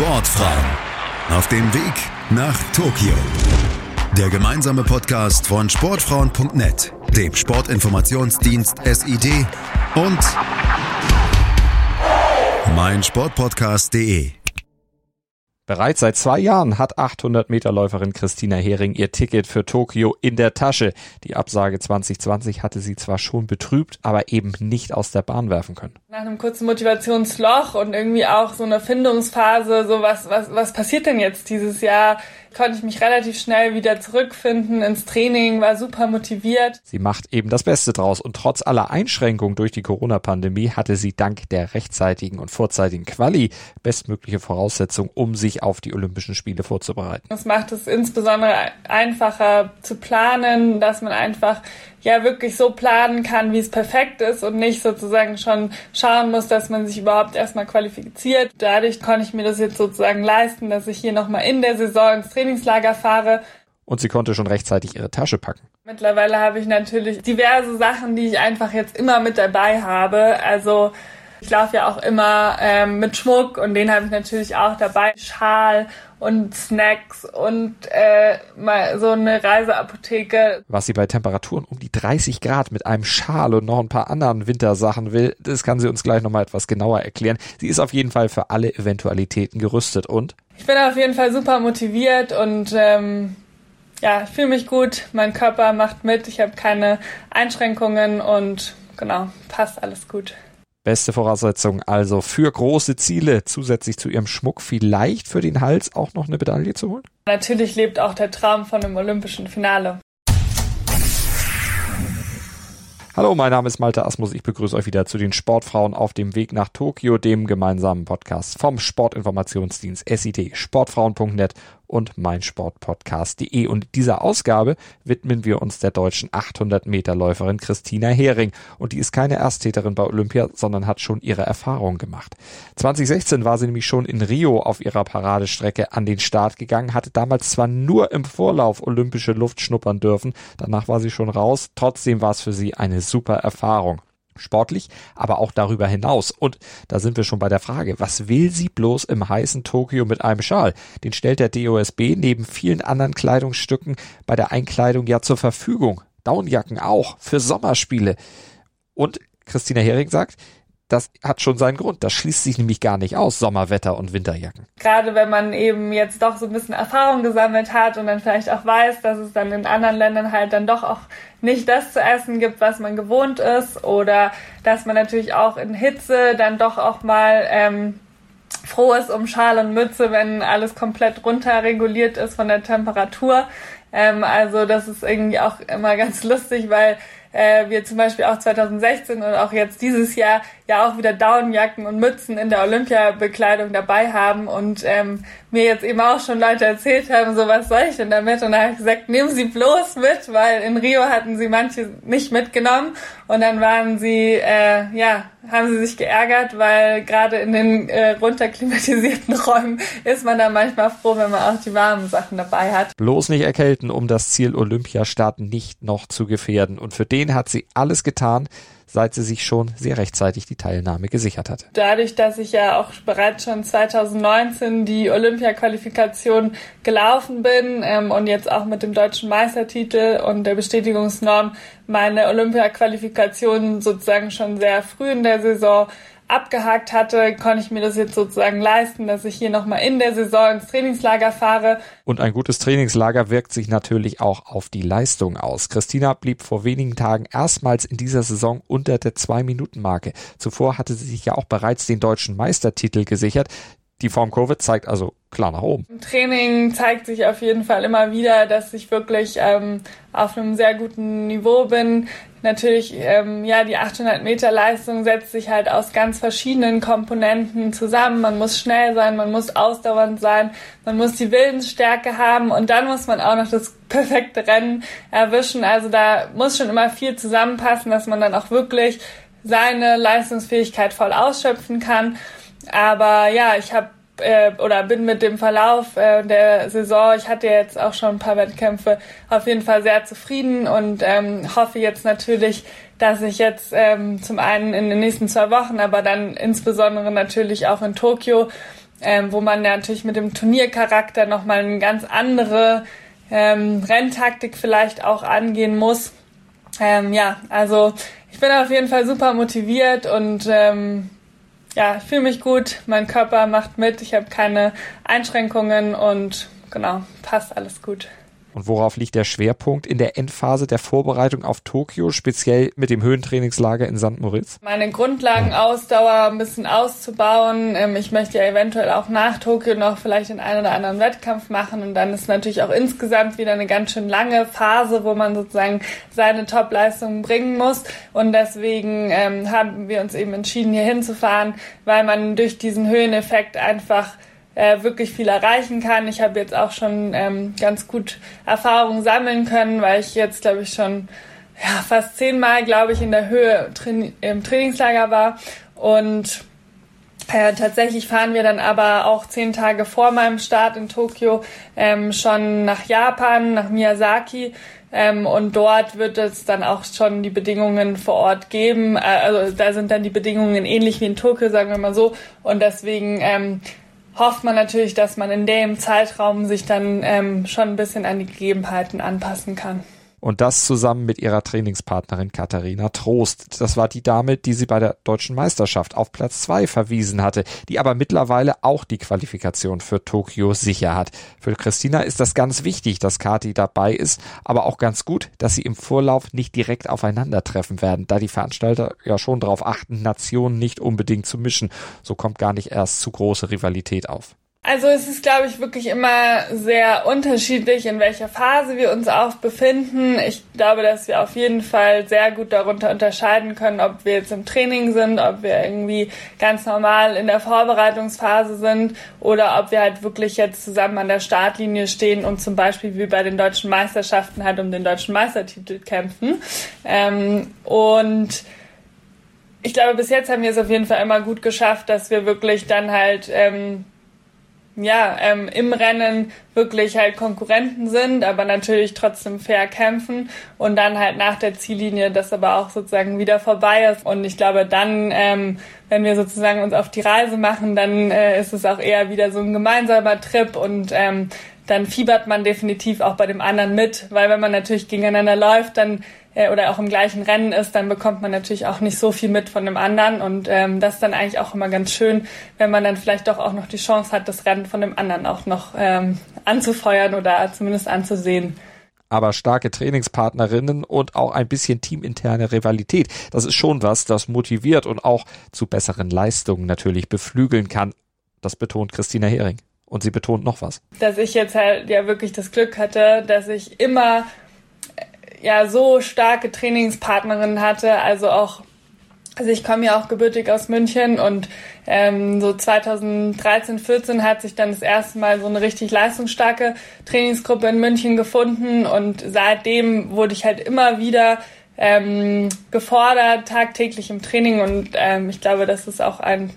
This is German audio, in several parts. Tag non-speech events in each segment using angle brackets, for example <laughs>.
Sportfrauen auf dem Weg nach Tokio. Der gemeinsame Podcast von Sportfrauen.net, dem Sportinformationsdienst SID und meinsportpodcast.de. Bereits seit zwei Jahren hat 800-Meter-Läuferin Christina Hering ihr Ticket für Tokio in der Tasche. Die Absage 2020 hatte sie zwar schon betrübt, aber eben nicht aus der Bahn werfen können. Nach einem kurzen Motivationsloch und irgendwie auch so eine Findungsphase, so was, was, was passiert denn jetzt dieses Jahr, konnte ich mich relativ schnell wieder zurückfinden ins Training, war super motiviert. Sie macht eben das Beste draus und trotz aller Einschränkungen durch die Corona-Pandemie hatte sie dank der rechtzeitigen und vorzeitigen Quali bestmögliche Voraussetzungen, um sich auf die Olympischen Spiele vorzubereiten. Das macht es insbesondere einfacher zu planen, dass man einfach ja wirklich so planen kann, wie es perfekt ist und nicht sozusagen schon schauen muss, dass man sich überhaupt erstmal qualifiziert. Dadurch konnte ich mir das jetzt sozusagen leisten, dass ich hier nochmal in der Saison ins Trainingslager fahre. Und sie konnte schon rechtzeitig ihre Tasche packen. Mittlerweile habe ich natürlich diverse Sachen, die ich einfach jetzt immer mit dabei habe. Also ich laufe ja auch immer ähm, mit Schmuck und den habe ich natürlich auch dabei. Schal und Snacks und äh, mal so eine Reiseapotheke. Was sie bei Temperaturen um die 30 Grad mit einem Schal und noch ein paar anderen Wintersachen will, das kann sie uns gleich nochmal etwas genauer erklären. Sie ist auf jeden Fall für alle Eventualitäten gerüstet und? Ich bin auf jeden Fall super motiviert und ähm, ja, ich fühle mich gut. Mein Körper macht mit. Ich habe keine Einschränkungen und genau, passt alles gut. Beste Voraussetzung also für große Ziele, zusätzlich zu ihrem Schmuck vielleicht für den Hals auch noch eine Medaille zu holen? Natürlich lebt auch der Traum von einem olympischen Finale. Hallo, mein Name ist Malte Asmus. Ich begrüße euch wieder zu den Sportfrauen auf dem Weg nach Tokio, dem gemeinsamen Podcast vom Sportinformationsdienst SIT, sportfrauen.net und meinsportpodcast.de. Und dieser Ausgabe widmen wir uns der deutschen 800 Meter Läuferin Christina Hering. Und die ist keine Ersttäterin bei Olympia, sondern hat schon ihre Erfahrungen gemacht. 2016 war sie nämlich schon in Rio auf ihrer Paradestrecke an den Start gegangen, hatte damals zwar nur im Vorlauf olympische Luft schnuppern dürfen, danach war sie schon raus, trotzdem war es für sie eine super Erfahrung sportlich, aber auch darüber hinaus. Und da sind wir schon bei der Frage, was will sie bloß im heißen Tokio mit einem Schal? Den stellt der DOSB neben vielen anderen Kleidungsstücken bei der Einkleidung ja zur Verfügung. Downjacken auch für Sommerspiele. Und Christina Hering sagt, das hat schon seinen Grund. Das schließt sich nämlich gar nicht aus, Sommerwetter und Winterjacken. Gerade wenn man eben jetzt doch so ein bisschen Erfahrung gesammelt hat und dann vielleicht auch weiß, dass es dann in anderen Ländern halt dann doch auch nicht das zu essen gibt, was man gewohnt ist oder dass man natürlich auch in Hitze dann doch auch mal ähm, froh ist um Schal und Mütze, wenn alles komplett runterreguliert ist von der Temperatur. Ähm, also das ist irgendwie auch immer ganz lustig, weil äh, wir zum Beispiel auch 2016 und auch jetzt dieses Jahr ja auch wieder Daunenjacken und Mützen in der Olympiabekleidung dabei haben und ähm, mir jetzt eben auch schon Leute erzählt haben, so was soll ich denn damit? Und da habe ich gesagt, nehmen Sie bloß mit, weil in Rio hatten sie manche nicht mitgenommen und dann waren sie, äh, ja, haben sie sich geärgert, weil gerade in den äh, runterklimatisierten <laughs> Räumen ist man da manchmal froh, wenn man auch die warmen Sachen dabei hat. Bloß nicht erkälten, um das Ziel Olympiastart nicht noch zu gefährden. Und für den hat sie alles getan, seit sie sich schon sehr rechtzeitig die Teilnahme gesichert hatte. Dadurch, dass ich ja auch bereits schon 2019 die Olympia-Qualifikation gelaufen bin ähm, und jetzt auch mit dem deutschen Meistertitel und der Bestätigungsnorm meine Olympia-Qualifikation sozusagen schon sehr früh in der Saison abgehakt hatte, konnte ich mir das jetzt sozusagen leisten, dass ich hier nochmal in der Saison ins Trainingslager fahre. Und ein gutes Trainingslager wirkt sich natürlich auch auf die Leistung aus. Christina blieb vor wenigen Tagen erstmals in dieser Saison unter der Zwei-Minuten-Marke. Zuvor hatte sie sich ja auch bereits den deutschen Meistertitel gesichert. Die Form Covid zeigt also klar nach oben. Im Training zeigt sich auf jeden Fall immer wieder, dass ich wirklich ähm, auf einem sehr guten Niveau bin. Natürlich, ähm, ja, die 800 Meter Leistung setzt sich halt aus ganz verschiedenen Komponenten zusammen. Man muss schnell sein, man muss ausdauernd sein, man muss die Willensstärke haben und dann muss man auch noch das perfekte Rennen erwischen. Also da muss schon immer viel zusammenpassen, dass man dann auch wirklich seine Leistungsfähigkeit voll ausschöpfen kann. Aber ja, ich habe äh, oder bin mit dem Verlauf äh, der Saison, ich hatte jetzt auch schon ein paar Wettkämpfe, auf jeden Fall sehr zufrieden und ähm, hoffe jetzt natürlich, dass ich jetzt ähm, zum einen in den nächsten zwei Wochen, aber dann insbesondere natürlich auch in Tokio ähm, wo man natürlich mit dem Turniercharakter nochmal eine ganz andere ähm, Renntaktik vielleicht auch angehen muss. Ähm, ja, also ich bin auf jeden Fall super motiviert und ähm, ja, ich fühle mich gut, mein Körper macht mit, ich habe keine Einschränkungen und genau, passt alles gut. Und worauf liegt der Schwerpunkt in der Endphase der Vorbereitung auf Tokio, speziell mit dem Höhentrainingslager in St. Moritz? Meine Grundlagenausdauer ein bisschen auszubauen. Ähm, ich möchte ja eventuell auch nach Tokio noch vielleicht den einen oder anderen Wettkampf machen und dann ist natürlich auch insgesamt wieder eine ganz schön lange Phase, wo man sozusagen seine Topleistungen bringen muss. Und deswegen ähm, haben wir uns eben entschieden, hier hinzufahren, weil man durch diesen Höheneffekt einfach äh, wirklich viel erreichen kann. Ich habe jetzt auch schon ähm, ganz gut Erfahrungen sammeln können, weil ich jetzt, glaube ich, schon ja, fast zehnmal, glaube ich, in der Höhe train im Trainingslager war. Und äh, tatsächlich fahren wir dann aber auch zehn Tage vor meinem Start in Tokio ähm, schon nach Japan, nach Miyazaki. Ähm, und dort wird es dann auch schon die Bedingungen vor Ort geben. Äh, also da sind dann die Bedingungen ähnlich wie in Tokio, sagen wir mal so. Und deswegen ähm, hofft man natürlich, dass man in dem Zeitraum sich dann ähm, schon ein bisschen an die Gegebenheiten anpassen kann. Und das zusammen mit ihrer Trainingspartnerin Katharina Trost. Das war die Dame, die sie bei der deutschen Meisterschaft auf Platz zwei verwiesen hatte, die aber mittlerweile auch die Qualifikation für Tokio sicher hat. Für Christina ist das ganz wichtig, dass Kati dabei ist, aber auch ganz gut, dass sie im Vorlauf nicht direkt aufeinandertreffen werden, da die Veranstalter ja schon darauf achten, Nationen nicht unbedingt zu mischen. So kommt gar nicht erst zu große Rivalität auf. Also es ist, glaube ich, wirklich immer sehr unterschiedlich, in welcher Phase wir uns auch befinden. Ich glaube, dass wir auf jeden Fall sehr gut darunter unterscheiden können, ob wir jetzt im Training sind, ob wir irgendwie ganz normal in der Vorbereitungsphase sind oder ob wir halt wirklich jetzt zusammen an der Startlinie stehen und zum Beispiel wie bei den deutschen Meisterschaften halt um den deutschen Meistertitel kämpfen. Ähm, und ich glaube, bis jetzt haben wir es auf jeden Fall immer gut geschafft, dass wir wirklich dann halt ähm, ja, ähm, im Rennen wirklich halt Konkurrenten sind, aber natürlich trotzdem fair kämpfen und dann halt nach der Ziellinie das aber auch sozusagen wieder vorbei ist. Und ich glaube, dann, ähm, wenn wir sozusagen uns auf die Reise machen, dann äh, ist es auch eher wieder so ein gemeinsamer Trip und ähm, dann fiebert man definitiv auch bei dem anderen mit, weil wenn man natürlich gegeneinander läuft, dann äh, oder auch im gleichen Rennen ist, dann bekommt man natürlich auch nicht so viel mit von dem anderen. Und ähm, das ist dann eigentlich auch immer ganz schön, wenn man dann vielleicht doch auch noch die Chance hat, das Rennen von dem anderen auch noch ähm, anzufeuern oder zumindest anzusehen aber starke Trainingspartnerinnen und auch ein bisschen teaminterne Rivalität. Das ist schon was, das motiviert und auch zu besseren Leistungen natürlich beflügeln kann. Das betont Christina Hering. Und sie betont noch was. Dass ich jetzt halt ja wirklich das Glück hatte, dass ich immer ja so starke Trainingspartnerinnen hatte, also auch also ich komme ja auch gebürtig aus München und ähm, so 2013, 14 hat sich dann das erste Mal so eine richtig leistungsstarke Trainingsgruppe in München gefunden. Und seitdem wurde ich halt immer wieder ähm, gefordert, tagtäglich im Training. Und ähm, ich glaube, das ist auch ein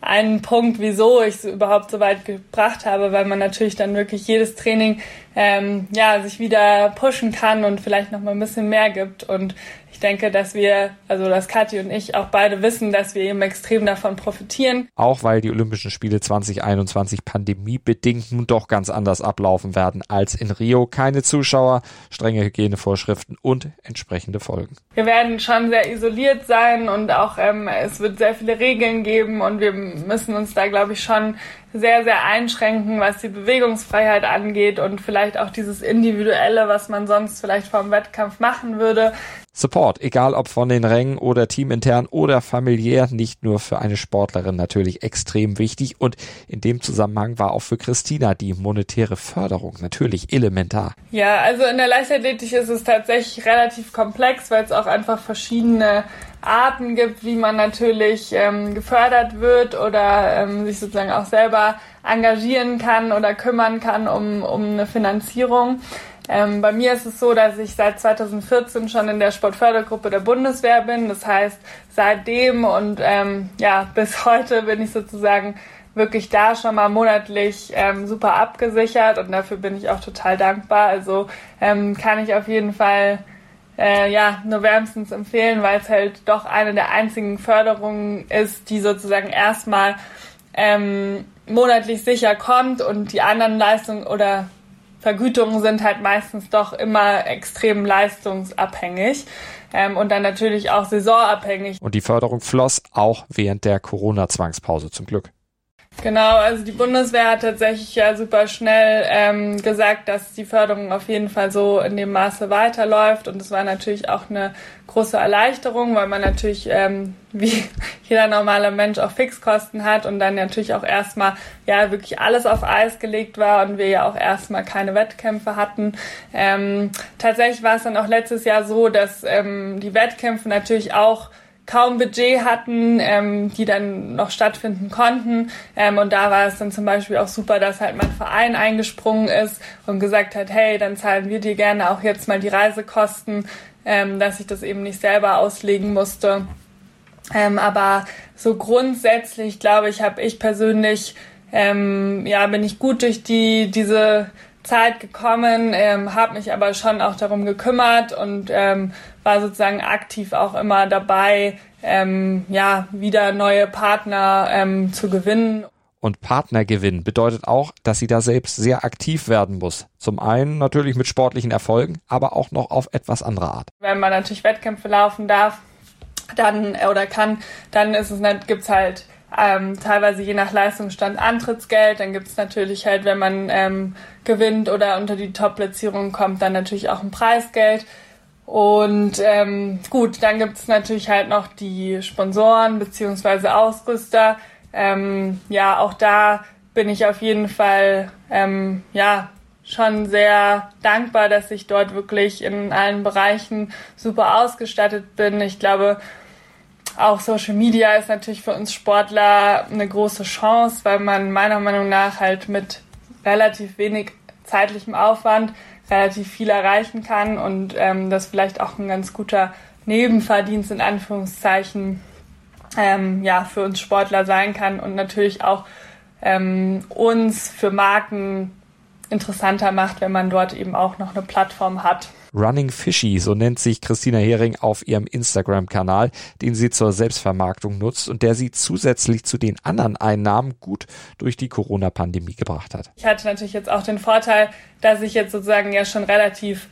ein Punkt, wieso ich es überhaupt so weit gebracht habe, weil man natürlich dann wirklich jedes Training ähm, ja sich wieder pushen kann und vielleicht noch mal ein bisschen mehr gibt und ich denke, dass wir, also dass Kathi und ich auch beide wissen, dass wir eben extrem davon profitieren. Auch weil die Olympischen Spiele 2021 pandemiebedingt nun doch ganz anders ablaufen werden als in Rio. Keine Zuschauer, strenge Hygienevorschriften und entsprechende Folgen. Wir werden schon sehr isoliert sein und auch ähm, es wird sehr viele Regeln geben und wir müssen uns da, glaube ich, schon sehr, sehr einschränken, was die Bewegungsfreiheit angeht und vielleicht auch dieses Individuelle, was man sonst vielleicht vom Wettkampf machen würde. Support, egal ob von den Rängen oder teamintern oder familiär, nicht nur für eine Sportlerin natürlich extrem wichtig und in dem Zusammenhang war auch für Christina die monetäre Förderung natürlich elementar. Ja, also in der Leichtathletik ist es tatsächlich relativ komplex, weil es auch einfach verschiedene Arten gibt, wie man natürlich ähm, gefördert wird oder ähm, sich sozusagen auch selber engagieren kann oder kümmern kann um, um eine Finanzierung. Ähm, bei mir ist es so, dass ich seit 2014 schon in der Sportfördergruppe der Bundeswehr bin. Das heißt, seitdem und ähm, ja, bis heute bin ich sozusagen wirklich da schon mal monatlich ähm, super abgesichert und dafür bin ich auch total dankbar. Also ähm, kann ich auf jeden Fall äh, ja nur wärmstens empfehlen, weil es halt doch eine der einzigen Förderungen ist, die sozusagen erstmal ähm, monatlich sicher kommt und die anderen Leistungen oder Vergütungen sind halt meistens doch immer extrem leistungsabhängig ähm, und dann natürlich auch saisonabhängig. Und die Förderung floss auch während der Corona-Zwangspause zum Glück. Genau, also die Bundeswehr hat tatsächlich ja super schnell ähm, gesagt, dass die Förderung auf jeden Fall so in dem Maße weiterläuft. Und es war natürlich auch eine große Erleichterung, weil man natürlich ähm, <laughs> wie jeder normale Mensch auch Fixkosten hat und dann natürlich auch erstmal ja wirklich alles auf Eis gelegt war und wir ja auch erstmal keine Wettkämpfe hatten. Ähm, tatsächlich war es dann auch letztes Jahr so, dass ähm, die Wettkämpfe natürlich auch kaum Budget hatten, ähm, die dann noch stattfinden konnten. Ähm, und da war es dann zum Beispiel auch super, dass halt mein Verein eingesprungen ist und gesagt hat, hey, dann zahlen wir dir gerne auch jetzt mal die Reisekosten, ähm, dass ich das eben nicht selber auslegen musste. Ähm, aber so grundsätzlich, glaube ich, habe ich persönlich, ähm, ja, bin ich gut durch die diese Zeit gekommen, ähm, habe mich aber schon auch darum gekümmert und ähm, war sozusagen aktiv auch immer dabei, ähm, ja, wieder neue Partner ähm, zu gewinnen. Und Partnergewinn bedeutet auch, dass sie da selbst sehr aktiv werden muss. Zum einen natürlich mit sportlichen Erfolgen, aber auch noch auf etwas andere Art. Wenn man natürlich Wettkämpfe laufen darf, dann äh, oder kann, dann ist es gibt's halt ähm, teilweise je nach Leistungsstand Antrittsgeld. Dann gibt es natürlich halt, wenn man ähm, gewinnt oder unter die Top-Platzierung kommt, dann natürlich auch ein Preisgeld. Und ähm, gut, dann gibt es natürlich halt noch die Sponsoren beziehungsweise Ausrüster. Ähm, ja, auch da bin ich auf jeden Fall ähm, ja schon sehr dankbar, dass ich dort wirklich in allen Bereichen super ausgestattet bin. Ich glaube, auch Social Media ist natürlich für uns Sportler eine große Chance, weil man meiner Meinung nach halt mit relativ wenig zeitlichem Aufwand relativ viel erreichen kann und ähm, das vielleicht auch ein ganz guter Nebenverdienst in Anführungszeichen ähm, ja für uns Sportler sein kann und natürlich auch ähm, uns für Marken interessanter macht, wenn man dort eben auch noch eine Plattform hat. Running Fishy, so nennt sich Christina Hering auf ihrem Instagram-Kanal, den sie zur Selbstvermarktung nutzt und der sie zusätzlich zu den anderen Einnahmen gut durch die Corona-Pandemie gebracht hat. Ich hatte natürlich jetzt auch den Vorteil, dass ich jetzt sozusagen ja schon relativ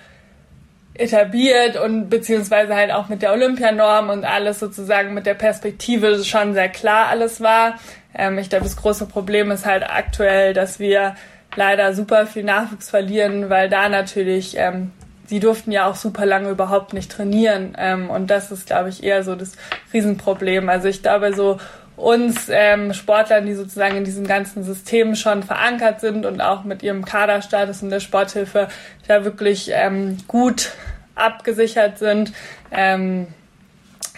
etabliert und beziehungsweise halt auch mit der Olympianorm und alles sozusagen mit der Perspektive schon sehr klar alles war. Ähm, ich glaube, das große Problem ist halt aktuell, dass wir leider super viel Nachwuchs verlieren, weil da natürlich ähm, sie durften ja auch super lange überhaupt nicht trainieren. Ähm, und das ist, glaube ich, eher so das Riesenproblem. Also ich glaube, so uns ähm, Sportlern, die sozusagen in diesem ganzen System schon verankert sind und auch mit ihrem Kaderstatus und der Sporthilfe da wirklich ähm, gut abgesichert sind. Ähm,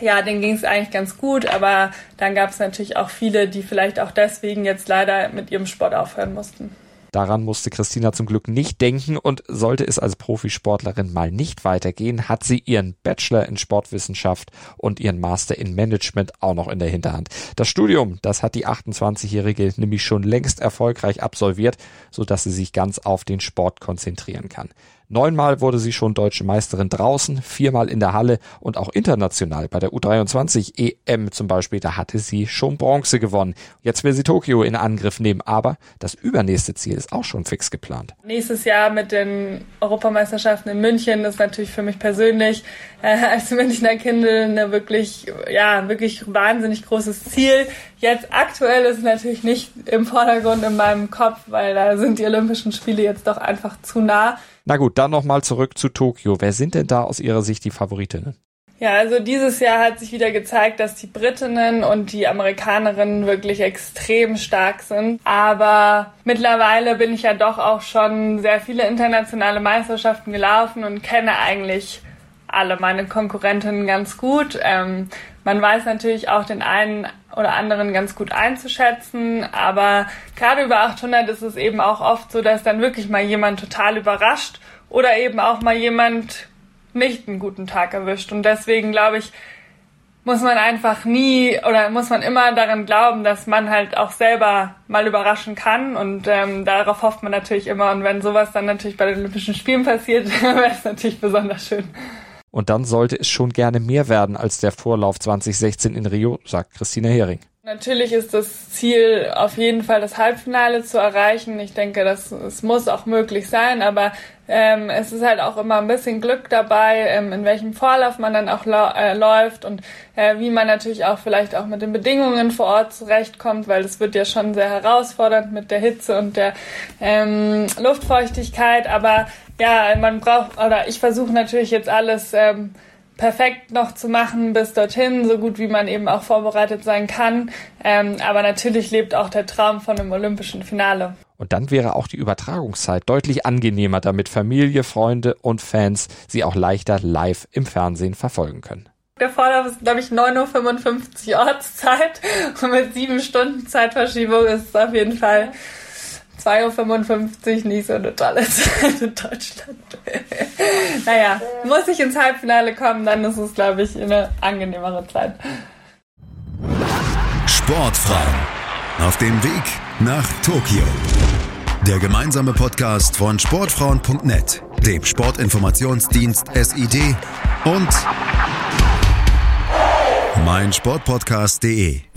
ja, denen ging es eigentlich ganz gut, aber dann gab es natürlich auch viele, die vielleicht auch deswegen jetzt leider mit ihrem Sport aufhören mussten. Daran musste Christina zum Glück nicht denken und sollte es als Profisportlerin mal nicht weitergehen, hat sie ihren Bachelor in Sportwissenschaft und ihren Master in Management auch noch in der Hinterhand. Das Studium, das hat die 28-Jährige nämlich schon längst erfolgreich absolviert, so dass sie sich ganz auf den Sport konzentrieren kann. Neunmal wurde sie schon deutsche Meisterin draußen, viermal in der Halle und auch international bei der U23 EM zum Beispiel, da hatte sie schon Bronze gewonnen. Jetzt will sie Tokio in Angriff nehmen, aber das übernächste Ziel ist auch schon fix geplant. Nächstes Jahr mit den Europameisterschaften in München ist natürlich für mich persönlich äh, als Münchner Kindel eine wirklich, ja, wirklich wahnsinnig großes Ziel. Jetzt aktuell ist es natürlich nicht im Vordergrund in meinem Kopf, weil da sind die Olympischen Spiele jetzt doch einfach zu nah. Na gut, dann nochmal zurück zu Tokio. Wer sind denn da aus Ihrer Sicht die Favoritinnen? Ja, also dieses Jahr hat sich wieder gezeigt, dass die Britinnen und die Amerikanerinnen wirklich extrem stark sind. Aber mittlerweile bin ich ja doch auch schon sehr viele internationale Meisterschaften gelaufen und kenne eigentlich alle meine Konkurrentinnen ganz gut. Ähm, man weiß natürlich auch den einen oder anderen ganz gut einzuschätzen, aber gerade über 800 ist es eben auch oft so, dass dann wirklich mal jemand total überrascht oder eben auch mal jemand nicht einen guten Tag erwischt. Und deswegen glaube ich, muss man einfach nie oder muss man immer daran glauben, dass man halt auch selber mal überraschen kann und ähm, darauf hofft man natürlich immer und wenn sowas dann natürlich bei den Olympischen Spielen passiert, <laughs> wäre es natürlich besonders schön. Und dann sollte es schon gerne mehr werden als der Vorlauf 2016 in Rio, sagt Christina Hering. Natürlich ist das Ziel auf jeden Fall das Halbfinale zu erreichen. Ich denke, das es muss auch möglich sein, aber ähm, es ist halt auch immer ein bisschen Glück dabei, ähm, in welchem Vorlauf man dann auch äh, läuft und äh, wie man natürlich auch vielleicht auch mit den Bedingungen vor Ort zurechtkommt, weil es wird ja schon sehr herausfordernd mit der Hitze und der ähm, Luftfeuchtigkeit. Aber ja, man braucht, oder ich versuche natürlich jetzt alles ähm, perfekt noch zu machen bis dorthin, so gut wie man eben auch vorbereitet sein kann. Ähm, aber natürlich lebt auch der Traum von einem olympischen Finale. Und dann wäre auch die Übertragungszeit deutlich angenehmer, damit Familie, Freunde und Fans sie auch leichter live im Fernsehen verfolgen können. Der Vorlauf ist, glaube ich, 9.55 Uhr Ortszeit und mit sieben Stunden Zeitverschiebung ist es auf jeden Fall 2.55 Uhr nicht so eine tolle <laughs> Zeit in Deutschland. <laughs> naja, muss ich ins Halbfinale kommen, dann ist es, glaube ich, eine angenehmere Zeit. Sportfrauen auf dem Weg nach Tokio. Der gemeinsame Podcast von Sportfrauen.net, dem Sportinformationsdienst SID und meinsportpodcast.de.